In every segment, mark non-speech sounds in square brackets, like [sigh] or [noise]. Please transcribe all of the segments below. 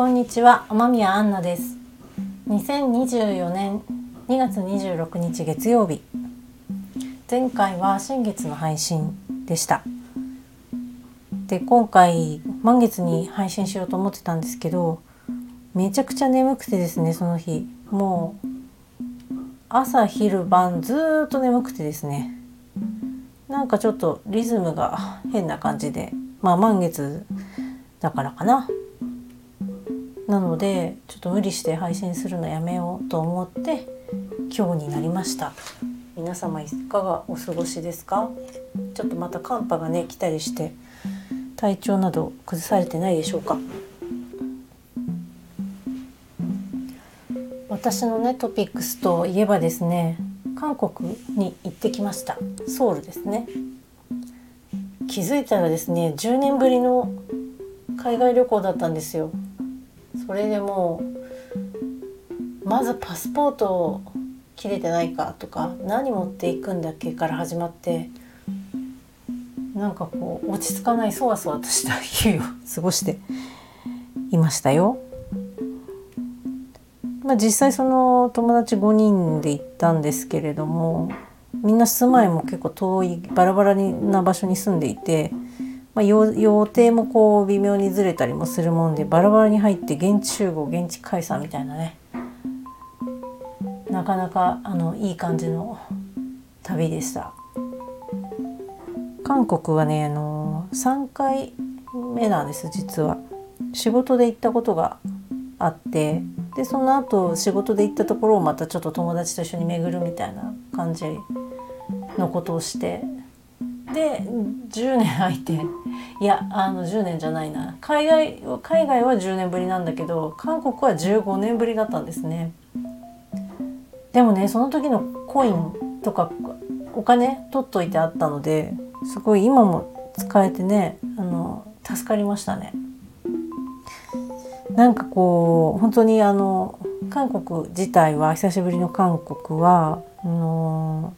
こんにちは天宮アンナです。2024年2月26日月曜日前回は新月の配信でした。で今回満月に配信しようと思ってたんですけどめちゃくちゃ眠くてですねその日。もう朝昼晩ずっと眠くてですね。なんかちょっとリズムが変な感じで。まあ満月だからかな。なのでちょっと無理して配信するのやめようと思って今日になりました。皆様いかがお過ごしですか？ちょっとまた寒波がね来たりして体調など崩されてないでしょうか？私のねトピックスといえばですね韓国に行ってきました。ソウルですね。気づいたらですね10年ぶりの海外旅行だったんですよそれでもうまずパスポートを切れてないかとか何持っていくんだっけから始まってなんかこう落ち着かないそわそわとした日を [laughs] 過ごしていましたよ。まあ、実際その友達5人で行ったんですけれどもみんな住まいも結構遠いバラバラな場所に住んでいて、まあ、予定もこう微妙にずれたりもするもんでバラバラに入って現地集合現地解散みたいなねなかなかあのいい感じの旅でした。韓国はねあの3回目なんです実は。仕事で行ったことがあってでその後仕事で行ったところをまたちょっと友達と一緒に巡るみたいな感じのことをしてで10年空いていやあの10年じゃないな。海外海外は10年ぶりなんだけど韓国は15年ぶりだったんですね。でもねその時のコインとかお金取っといてあったのですごい今も使えてねあの助かりましたね。なんかこう本当にあの韓国自体は久しぶりの韓国はあの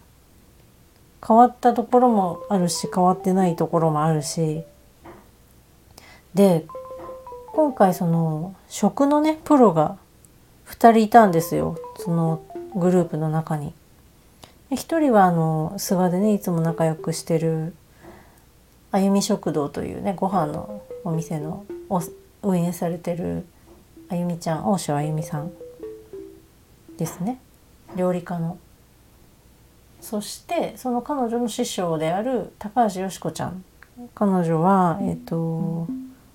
変わったところもあるし変わってないところもあるしで今回その食のねプロが2人いたんですよそのグループの中に。1人はあの諏訪でねいつも仲良くしてるあゆみ食堂というねご飯のお店の運営されてるあゆみちゃん大塩あゆみさんですね料理家の。そしてその彼女の師匠である高橋よし子ちゃん。彼女は、えーと、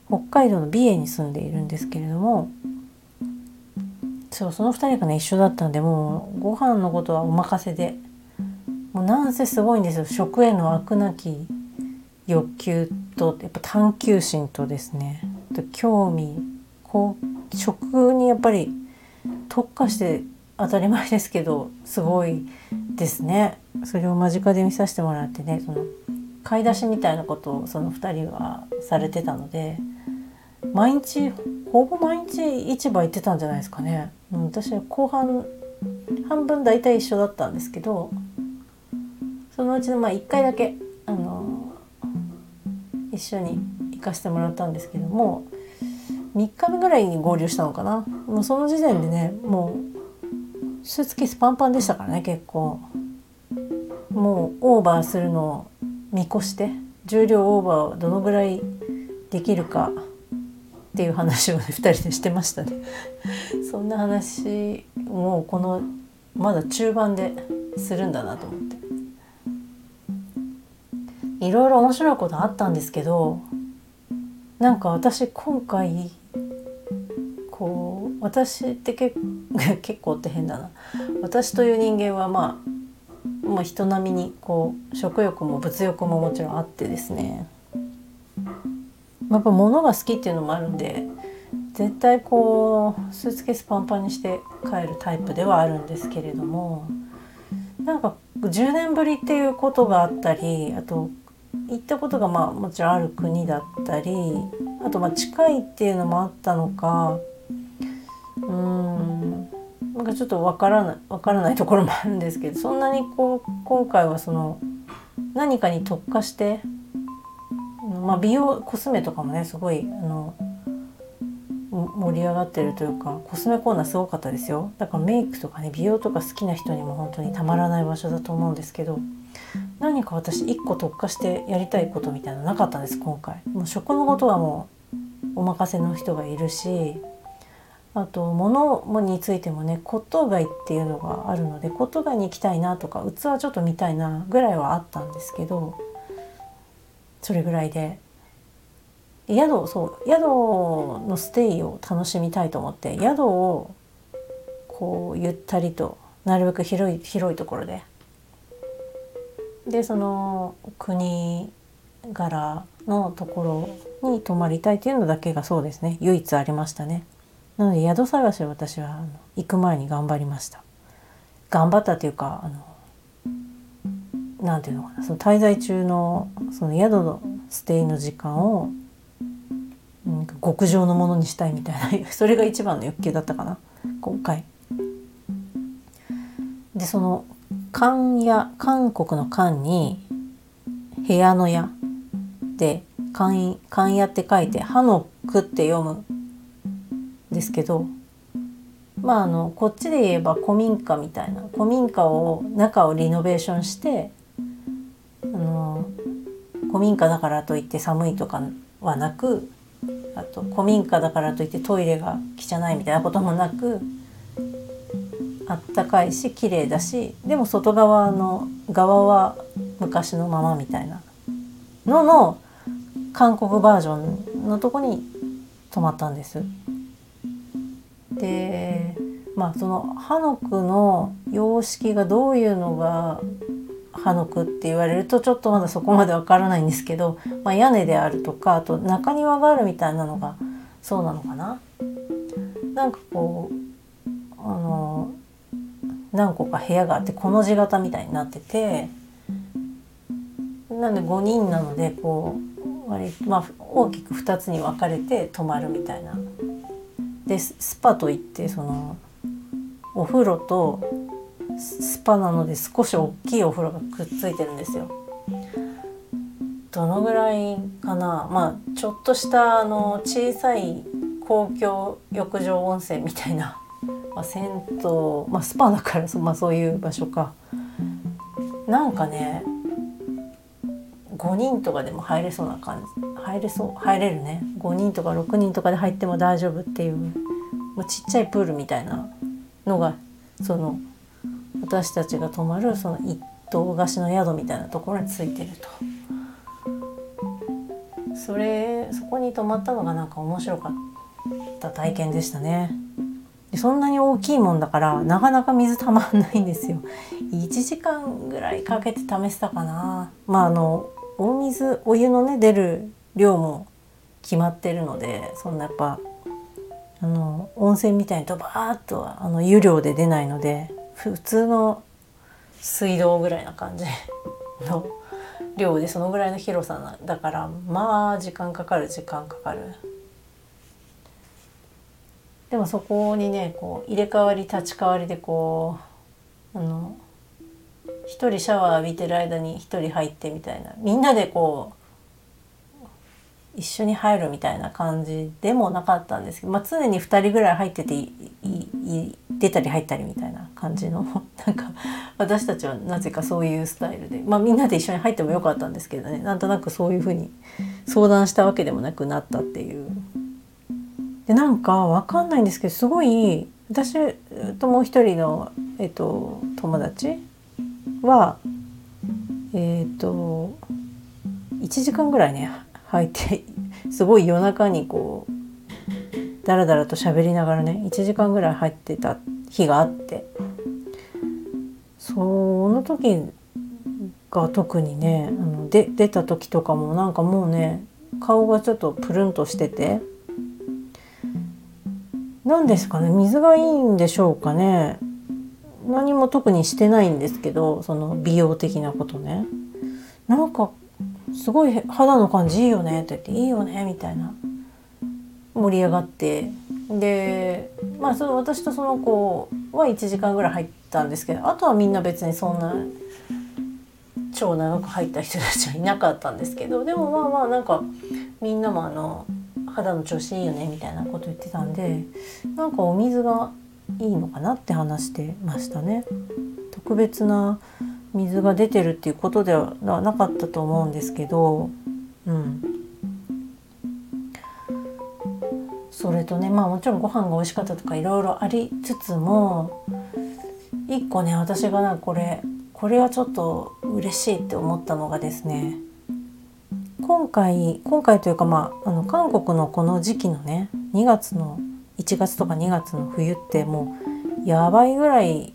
北海道の美瑛に住んでいるんですけれどもそうその2人がね一緒だったんでもうご飯のことはお任せでもうなんせすごいんですよ。食への飽くなき欲求とやっぱ探求心とですね。興味こう食にやっぱり特化して当たり前ですけどすごいですねそれを間近で見させてもらってねその買い出しみたいなことをその2人はされてたので毎日ほぼ毎日市場行ってたんじゃないですかね。うん私は後半半分大体一緒だったんですけどそのうちのまあ1回だけあの一緒に行かせてもらったんですけども3日目ぐらいに合流したのかなもうその時点でねもうスーツケースパンパンでしたからね結構。もうオーバーするのを見越して重量オーバーをどのぐらいできるかっていう話を、ね、[laughs] 2人でしてましたね。[laughs] そんな話もうこのまだ中盤でするんだなと思って。いろいろ面白いことあったんですけどなんか私今回私って結 [laughs] 結構って変だな。私という人間はまあ、まあ、人並みにこう食欲も物欲ももちろんあってですね。やっぱ物が好きっていうのもあるんで絶対こうスーツケースパンパンにして帰るタイプではあるんですけれどもなんか10年ぶりっていうことがあったりあと行ったことがまあもちろんある国だったりあとまあ近いっていうのもあったのかうん。なんかちょっとわからないわからないところもあるんですけどそんなにこう今回はその何かに特化して、まあ、美容コスメとかもねすごいあの盛り上がってるというかコスメコーナーすごかったですよ。だからメイクとかね美容とか好きな人にも本当にたまらない場所だと思うんですけど何か私1個特化してやりたいことみたいなのなかったんです今回。もう食のことはもうお任せの人がいるしあと物についてもね骨董街っていうのがあるので骨董街に行きたいなとか器ちょっと見たいなぐらいはあったんですけどそれぐらいで宿そう宿のステイを楽しみたいと思って宿をこうゆったりとなるべく広い広いところで。でその国柄のところに泊まりたいというのだけがそうですね。唯一ありましたね。なので宿探しを私は行く前に頑張りました頑張ったというかあのなんていうのかなその滞在中のその宿のステイの時間を極上のものにしたいみたいな [laughs] それが一番の欲求だったかな今回。でその漢屋韓国の漢に部屋の屋で漢漢屋って書いて「歯の句」って読むですけどまああのこっちで言えば古民家みたいな古民家を中をリノベーションしてあの古民家だからといって寒いとかはなくあと古民家だからといってトイレが汚いみたいなこともなくあったかいし綺麗だしでも外側の側は昔のままみたいなのの韓国バージョンのとこに泊まったんです。でまあそのハノクの様式がどういうのがハノクって言われるとちょっとまだそこまでわからないんですけど、まあ、屋根であるとかあと中庭があるみたいなのがそうなのかな？なんかこうあの何個か部屋があってこの字型みたいになっててなんで5人なのでこう割まあ、大きく2つに分かれて泊まるみたいな。でスパといってそのお風呂とスパなので少し大きいお風呂がくっついてるんですよ。どのぐらいかな？まあちょっとしたあの小さい公共浴場温泉みたいな、[laughs] まあ、銭湯、まあ、スパだからそ,、まあ、そういう場所かなんかね5人とかでも入れそうな感じ。入れそう。入れるね。5人とか6人とかで入っても大丈夫っていうもうちっちゃいプールみたいなのがその私たちが泊まるその一棟貸しの宿みたいなところについてると。それそこに泊まったのがなんか面白かった体験でしたね。そんなに大きいもんだからなかなか水たまんないんですよ。1時間ぐらいかけて試したかな。まああのお水お湯のね出る量も決まってるのでそんなやっぱあの温泉みたいにドバーッとあの湯量で出ないので普通の水道ぐらいな感じの量でそのぐらいの広さだからまあ時間かかる時間かかる。でもそこにねこう入れ替わり立ち替わりでこうあの一人シャワー浴びてる間に一人入ってみたいな。みんなでこう一緒に入るみたいな感じでもなかったんですけど、まあ、常に2人ぐらい入ってて出たり入ったりみたいな感じの。[laughs] なんか私たちはなぜかそういうスタイルで、まあ、みんなで一緒に入ってもよかったんですけどね。なんとなくそういうふうに相談したわけでもなくなったっていう。でなんかわかんないんですけどすごい私ともう一人の、えっと、友達はえっ、と1時間ぐらいね入ってすごい夜中にこうダラダラと喋りながらね1時間ぐらい入ってた日があってその時が特にねあので出た時とかもなんかもうね顔がちょっとプルンとしてて何ですかね水がいいんでしょうかね。何も特にしてないんですけどその美容的なことね。なんかすごい肌の感じいいよね」って言って「いいよね」みたいな。盛り上がって。でまあその私とその子は1時間ぐらい入ったんですけどあとはみんな別にそんな超長く入った人たちはいなかったんですけどでもまあまあなんかみんなもあの肌の調子いいよねみたいなこと言ってたんでなんかお水がいいのかなって話してましたね。特別な水が出てるっていうことではなかったと思うんですけど、うん、それとねまあもちろんご飯が美味しかったとかいろいろありつつも一個ね私がなこれこれはちょっと嬉しいって思ったのがですね今回今回というかまああの韓国のこの時期のね2月の1月とか2月の冬ってもうやばいぐらい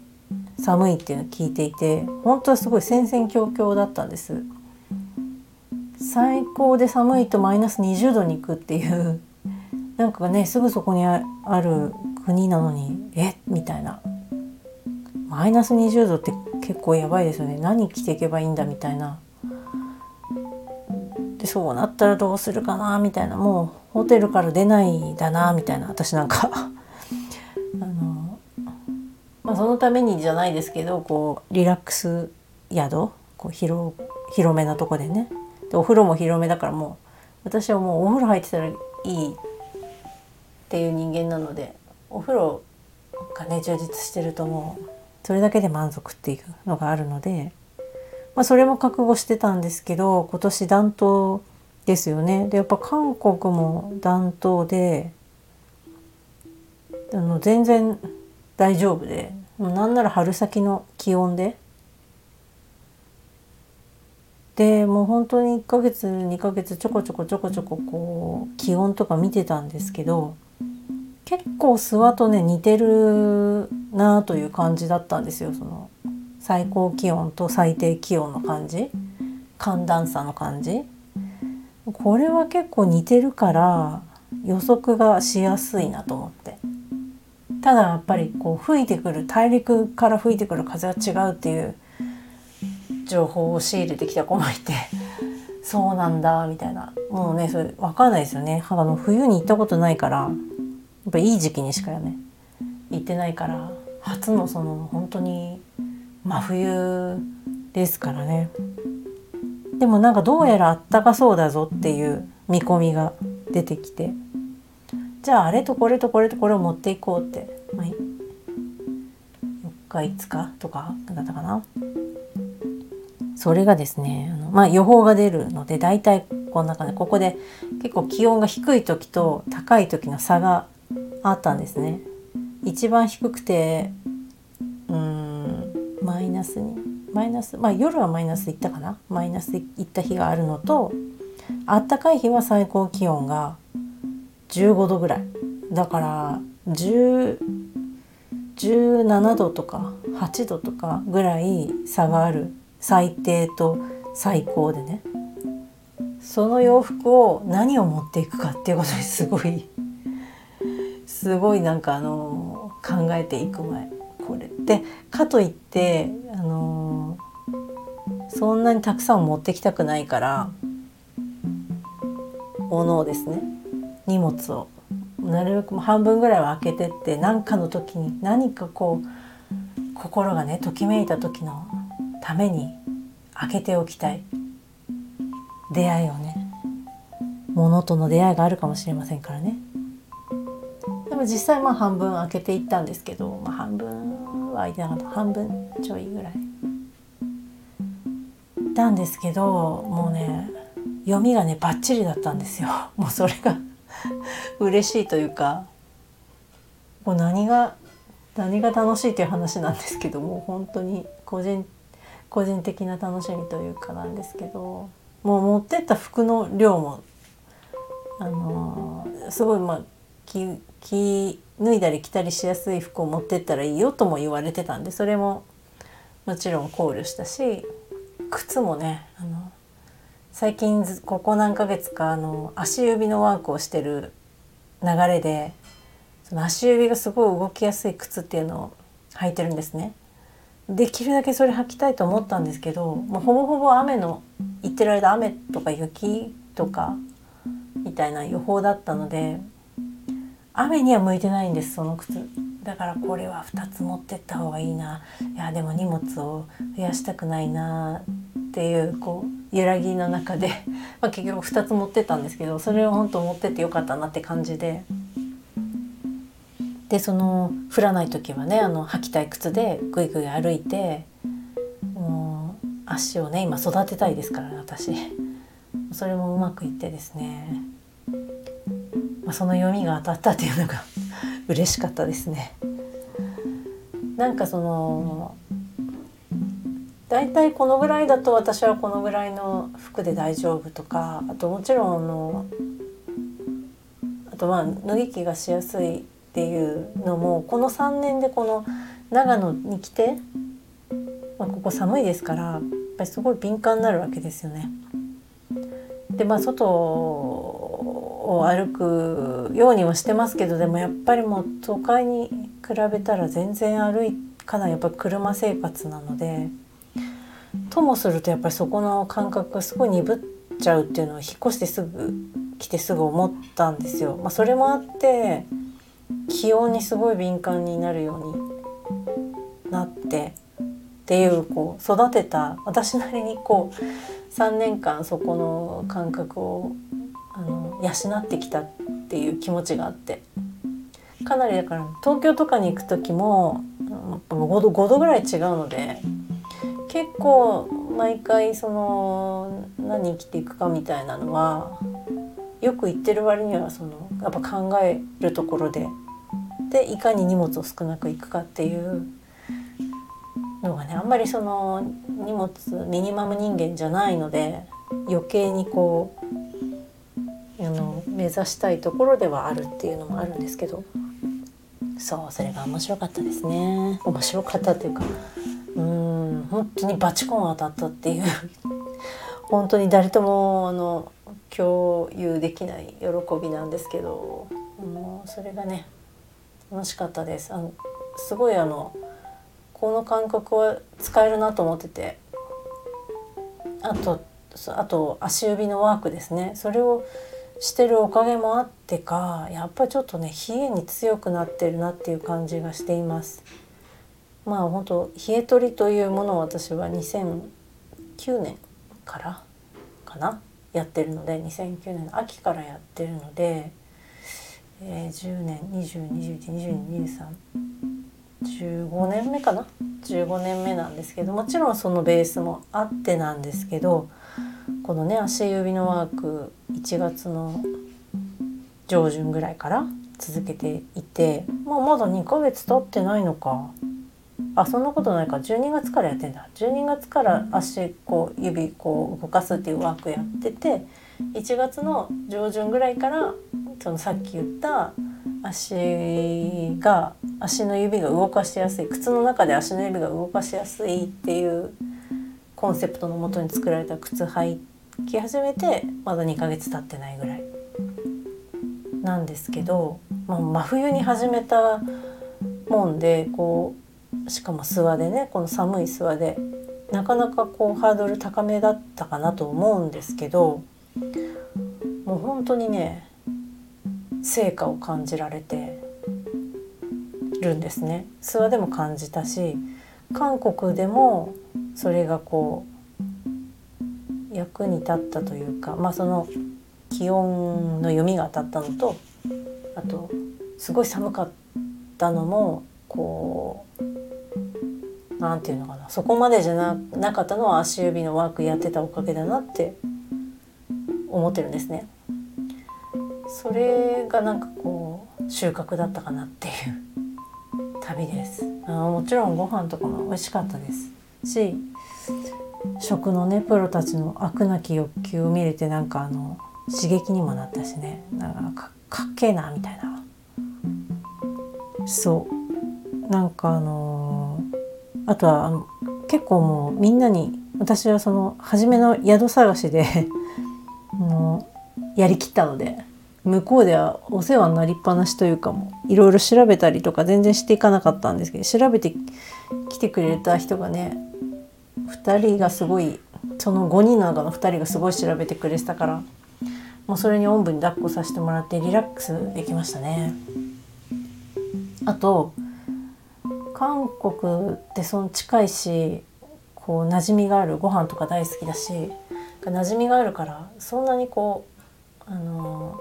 寒いっていうのを聞いていて本当はすごい戦々恐々だったんです。最高で寒いとマイナス20度に行くっていう [laughs] なんかねすぐそこにある国なのにえ？みたいな。マイナス20度って結構やばいですよね。何着ていけばいいんだみたいな。でそうなったらどうするかなみたいなもうホテルから出ないだなみたいな私なんか。[laughs] あの、まあ、そのためにじゃないですけどこうリラックス宿こう広広めなとこでね。でお風呂も広めだからもう私はもうお風呂入ってたらいいっていう人間なのでお風呂がね充実してるともうそれだけで満足っていうのがあるので、まあ、それも覚悟してたんですけど今年暖冬ですよね。でやっぱ韓国も暖冬であの全然大丈夫でなんなら春先の気温で。でもう本当に1ヶ月2ヶ月ちょこちょこちょこちょここう気温とか見てたんですけど結構諏訪とね似てるなという感じだったんですよその最高気温と最低気温の感じ？寒暖差の感じ？これは結構似てるから予測がしやすいなと思って。ただやっぱりこう吹いてくる大陸から吹いてくる風は違うっていう情報を仕入れてきた子もいて [laughs] そうなんだみたいな。もうねそれ分かんないですよね。あの冬に行ったことないからやっぱいい時期にしかね行ってないから初のその本当に真冬ですからね。でもなんかどうやらあったかそうだぞっていう見込みが出てきて。じゃああれとこれとこれとこれを持っていこうって、まあ、4日5日とかだったかな。それがですねあの、まあ、予報が出るので大体こんな感じ。ここで結構気温が低い時と高い時の差があったんですね。一番低くてナスに。マイナスまあ夜はマイナスいったかな。マイナスいった日があるのとあったかい日は最高気温が15度ぐらい。だから10 17度とか8度とかぐらい差がある。最低と最高でね。その洋服を何を持っていくかっていうことにすごいすごいなんかあの考えていく前。これ。でかといってのそんなにたくさん持ってきたくないからおのをですね。荷物を。なるべく半分ぐらいは開けてって何かの時に何かこう心がねときめいた時のために開けておきたい。出会いをね。物との出会いがあるかもしれませんからね。で。も実際まあ半分開けていったんですけど、まあ、半分は開いてなかった。半分ちょいぐらい。たんですけどもうね読みがねバッチリだったんですよ。[laughs] もうそれが [laughs] 嬉しいというかもう何が何が楽しいという話なんですけどもう本当に個人個人的な楽しみというかなんですけどもう持ってった服の量もあのすごいまあ着着脱いだり着たりしやすい服を持ってったらいいよとも言われてたんでそれももちろん考慮したし靴もねあの最近ここ何ヶ月かあの足指のワークをしてる流れでその足指がすごい動きやすい靴っていうのを履いてるんですね。できるだけそれ履きたいと思ったんですけどもうほぼほぼ雨の行ってる間雨とか雪とかみたいな予報だったので雨には向いてないんですその靴。だからこれは2つ持ってった方がいいな。いやでも荷物を増やしたくないなっていうこう揺らぎの中で、[laughs] ま、結局2つ持ってったんですけどそれを本当持ってってよかったなって感じで。でその降らない時はねあの履きたい靴でぐいぐい歩いてもう足をね今育てたいですから私。それもうまくいってですね、まあ、その読みが当たったっていうのが [laughs] 嬉しかったですね。なんかその大体このぐらいだと私はこのぐらいの服で大丈夫とかあともちろんあのあとまあ脱ぎ着がしやすいっていうのもこの3年でこの長野に来て、まあ、ここ寒いですからやっぱりすごい敏感になるわけですよね。でまあ外を歩くようにはしてますけどでもやっぱりもう都会に比べたら全然歩いかなりやっぱり車生活なのでともするとやっぱりそこの感覚がすごい鈍っちゃうっていうのを引っ越してすぐ来てすぐ思ったんですよ。まあ、それもあって気温にすごい敏感になるようになってっていうこう育てた私なりにこう3年間そこの感覚を養ってきたっていう気持ちがあって。かなりだから東京とかに行く時も5度 ,5 度ぐらい違うので結構毎回その何着ていくかみたいなのはよく言ってる割にはそのやっぱ考えるところででいかに荷物を少なくいくかっていうのがねあんまりその荷物ミニマム人間じゃないので余計にこう目指したいところではあるっていうのもあるんですけど。そうそれが面白かったですね。面白かったっていうかうん本当にバチコン当たったっていう。[laughs] 本当に誰ともあの共有できない喜びなんですけど。もうそれがね楽しかったです。あのすごいあのこの感覚は使えるなと思ってて。あとあと足指のワークですね。それをしてるおかげもあってかやっぱりちょっとね冷えに強くなってるなっていう感じがしています。まあ本当冷え取りというものを私は2009年からかな？やってるので2009年の秋からやってるのでえー、10年2021222315年目かな？15年目なんですけどもちろんそのベースもあってなんですけどこのね足指のワーク1月の上旬ぐらいから続けていて、まあ、まだ2ヶ月経ってないのか。あそんなことないか。12月からやってんだ。12月から足こう指こう動かすっていうワークやってて1月の上旬ぐらいからそのさっき言った足が足の指が動かしやすい靴の中で足の指が動かしやすいっていうコンセプトのもとに作られた靴履き始めてまだ2ヶ月経ってないぐらいなんですけど、まあ、真冬に始めたもんでこうしかも諏訪でねこの寒い諏訪でなかなかこうハードル高めだったかなと思うんですけどもう本当にね成果を感じられてるんですね。諏訪でも感じたし韓国でもそれがこう役に立ったというかまあその気温の読みが当たったのとあとすごい寒かったのもこう何て言うのかなそこまでじゃななかったのは足指のワークやってたおかげだなって思ってるんですね。それがなんかこう収穫だったかなっていう旅ですあもちろんご飯とかも美味しかったですし食のねプロたちの飽くなき欲求を見れてなんかあの刺激にもなったしね。なんかかっけえなみたいな。そう。なんかあのー、あとはあの結構もうみんなに私はその初めの宿探しで [laughs] もうやりきったので向こうではお世話になりっぱなしというかもいろいろ調べたりとか全然していかなかったんですけど調べてきてくれた人がね2人がすごいその5人の中の2人がすごい調べてくれてたからもうそれにおんぶに抱っこさせてもらってリラックスできましたね。あと韓国ってその近いしこう馴染みがあるご飯とか大好きだし馴染みがあるからそんなにこうあの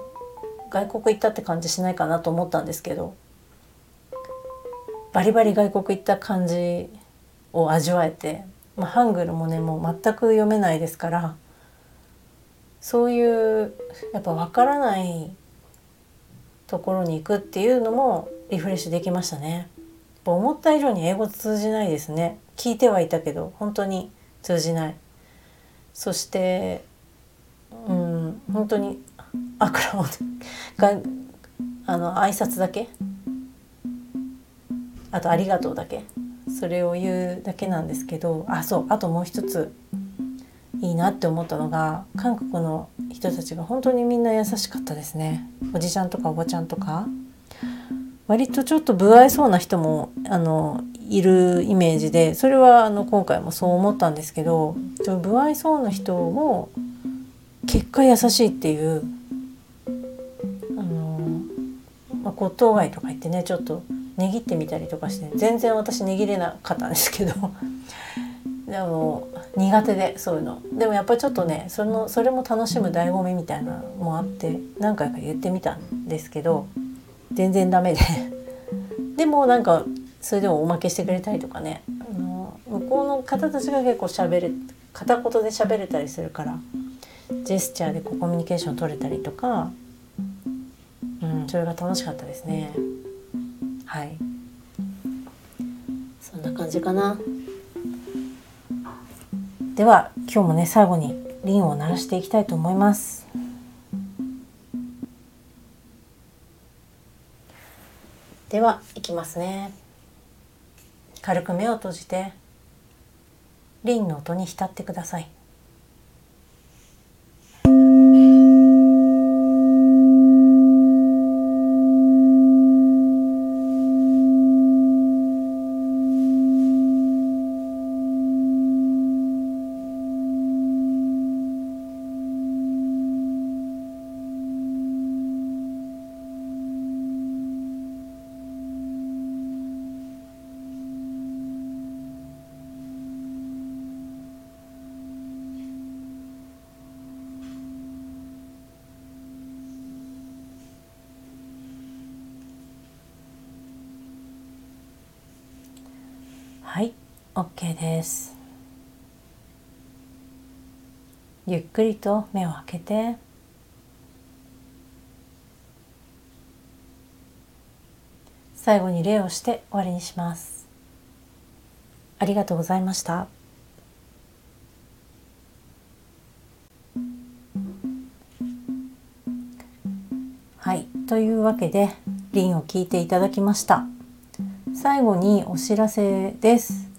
外国行ったって感じしないかなと思ったんですけどバリバリ外国行った感じを味わえて、まあ、ハングルもねもう全く読めないですからそういうやっぱ分からないところに行くっていうのもリフレッシュできましたね。思った以上に英語通じないですね。聞いてはいたけど本当に通じない。そしてうん本当にあくらをがあの挨拶だけ。あと「ありがとう」だけ。それを言うだけなんですけどあそうあともう一ついいなって思ったのが韓国の人たちが本当にみんな優しかったですね。おじちゃんとかおばちゃんとか。割とちょっと不愛想な人もあのいるイメージでそれはあの今回もそう思ったんですけど不愛想な人も結果優しいっていうあの、まあ、骨董街とか行ってねちょっと値切ってみたりとかして全然私値切れなかったんですけど。[laughs] でも苦手でそういうの。でもやっぱりちょっとねそのそれも楽しむ醍醐味みたいなのもあって何回か言ってみたんですけど全然ダメで。[laughs] でもなんかそれでもおまけしてくれたりとかね。あの向こうの方たちが結構しゃべれ片言で喋れたりするからジェスチャーでこうコミュニケーション取れたりとか、うん、それが楽しかったですね。はい。そんな感じかな。では今日もね最後にリンを鳴らしていきたいと思います。ではいきますね。軽く目を閉じてリンの音に浸ってくださいはい OK です。ゆっくりと目を開けて。最後に礼をして終わりにします。ありがとうございました。はい。というわけでリンを聞いていただきました。最後にお知らせです。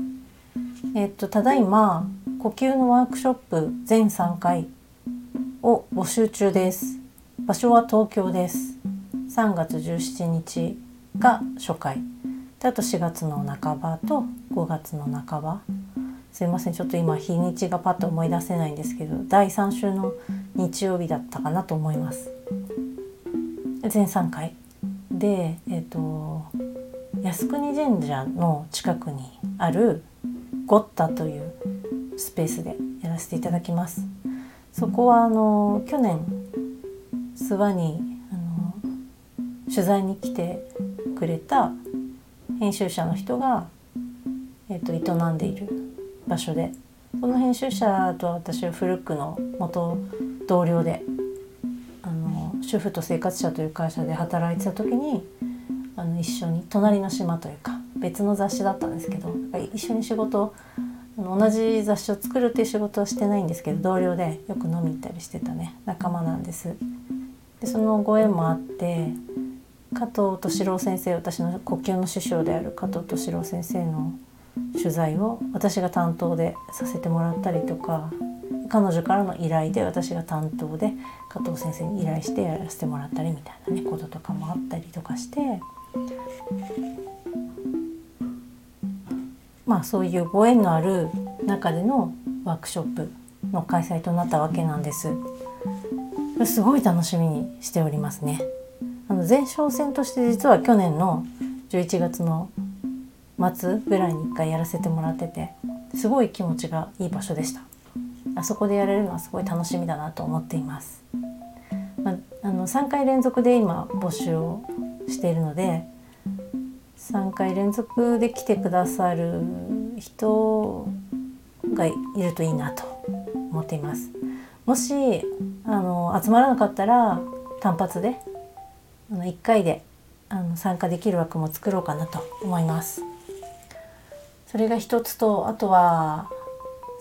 えっとただいま呼吸のワークショップ全3回を募集中です。場所は東京です。3月17日が初回。であと4月の半ばと5月の半ば。すいませんちょっと今日にちがパッと思い出せないんですけど第3週の日曜日だったかなと思います。全3回でえっ、と靖国神社の近くにあるゴッタというスペースでやらせていただきます。そこはあの去年諏訪にあの取材に来てくれた編集者の人が、えーと、営んでいる場所でその編集者と私は古くの元同僚であの主婦と生活者という会社で働いてた時にあの一緒に隣の島というか別の雑誌だったんですけど一緒に仕事同じ雑誌を作るっていう仕事はしてないんですけど同僚でよく飲み行ったりしてたね仲間なんです。でそのご縁もあって加藤敏郎先生私の呼吸の師匠である加藤敏郎先生の取材を私が担当でさせてもらったりとか彼女からの依頼で私が担当で加藤先生に依頼してやらせてもらったりみたいなねこととかもあったりとかしてまあそういうご縁のある中でのワークショップの開催となったわけなんです。すごい楽しみにしておりますね。あの前哨戦として実は去年の11月の末ぐらいに1回やらせてもらっててすごい気持ちがいい場所でした。あそこでやれるのはすごい楽しみだなと思っています。まあ、あの3回連続で今募集をしているので3回連続で来てくださる人がいるといいなと思っています。もしあの集まらなかったら単発であの1回であの参加できる枠も作ろうかなと思います。それが一つとあとは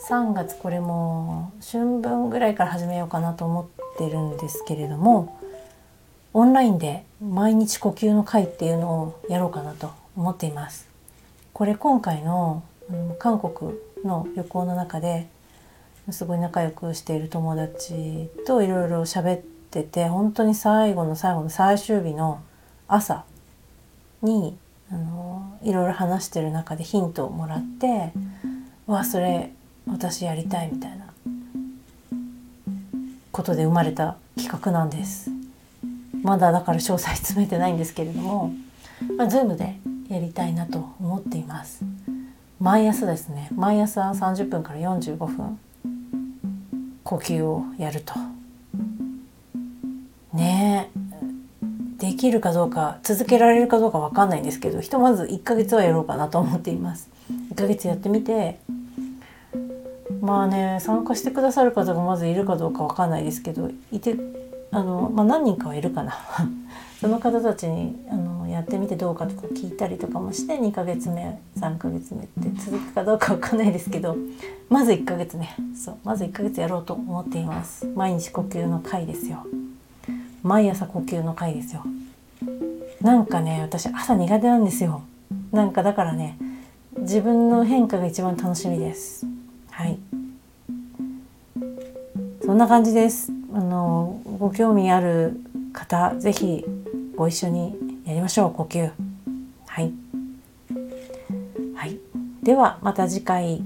3月これも春分ぐらいから始めようかなと思ってるんですけれどもオンラインで毎日呼吸の会っていうのをやろうかなと思っています。これ今回の韓国の旅行の中ですごい仲良くしている友達といろいろ喋ってて本当に最後の最後の最終日の朝にあのいろいろ話してる中でヒントをもらって「わそれ私やりたい」みたいなことで生まれた企画なんです。まだだから詳細詰めてないんですけれども、まあ、Zoom でやりたいなと思っています。毎朝ですね。毎朝30分から45分呼吸をやると。ねできるかどうか続けられるかどうか分かんないんですけどひとまず1ヶ月はやろうかなと思っています。1ヶ月やってみてまあね参加してくださる方がまずいるかどうか分かんないですけどいてあの、まあ、何人かはいるかな。[laughs] その方たちにあのやってみてどうかとか聞いたりとかもして2ヶ月目3ヶ月目って続くかどうか分かんないですけどまず1ヶ月ねそうまず1ヶ月やろうと思っています。毎日呼吸の回ですよ。毎朝呼吸の回ですよ。なんかね私朝苦手なんですよ。なんかだからね自分の変化が一番楽しみです。はい。そんな感じです。あのご興味ある方是非ご一緒にやりましょう呼吸。はい、はい、ではまた次回。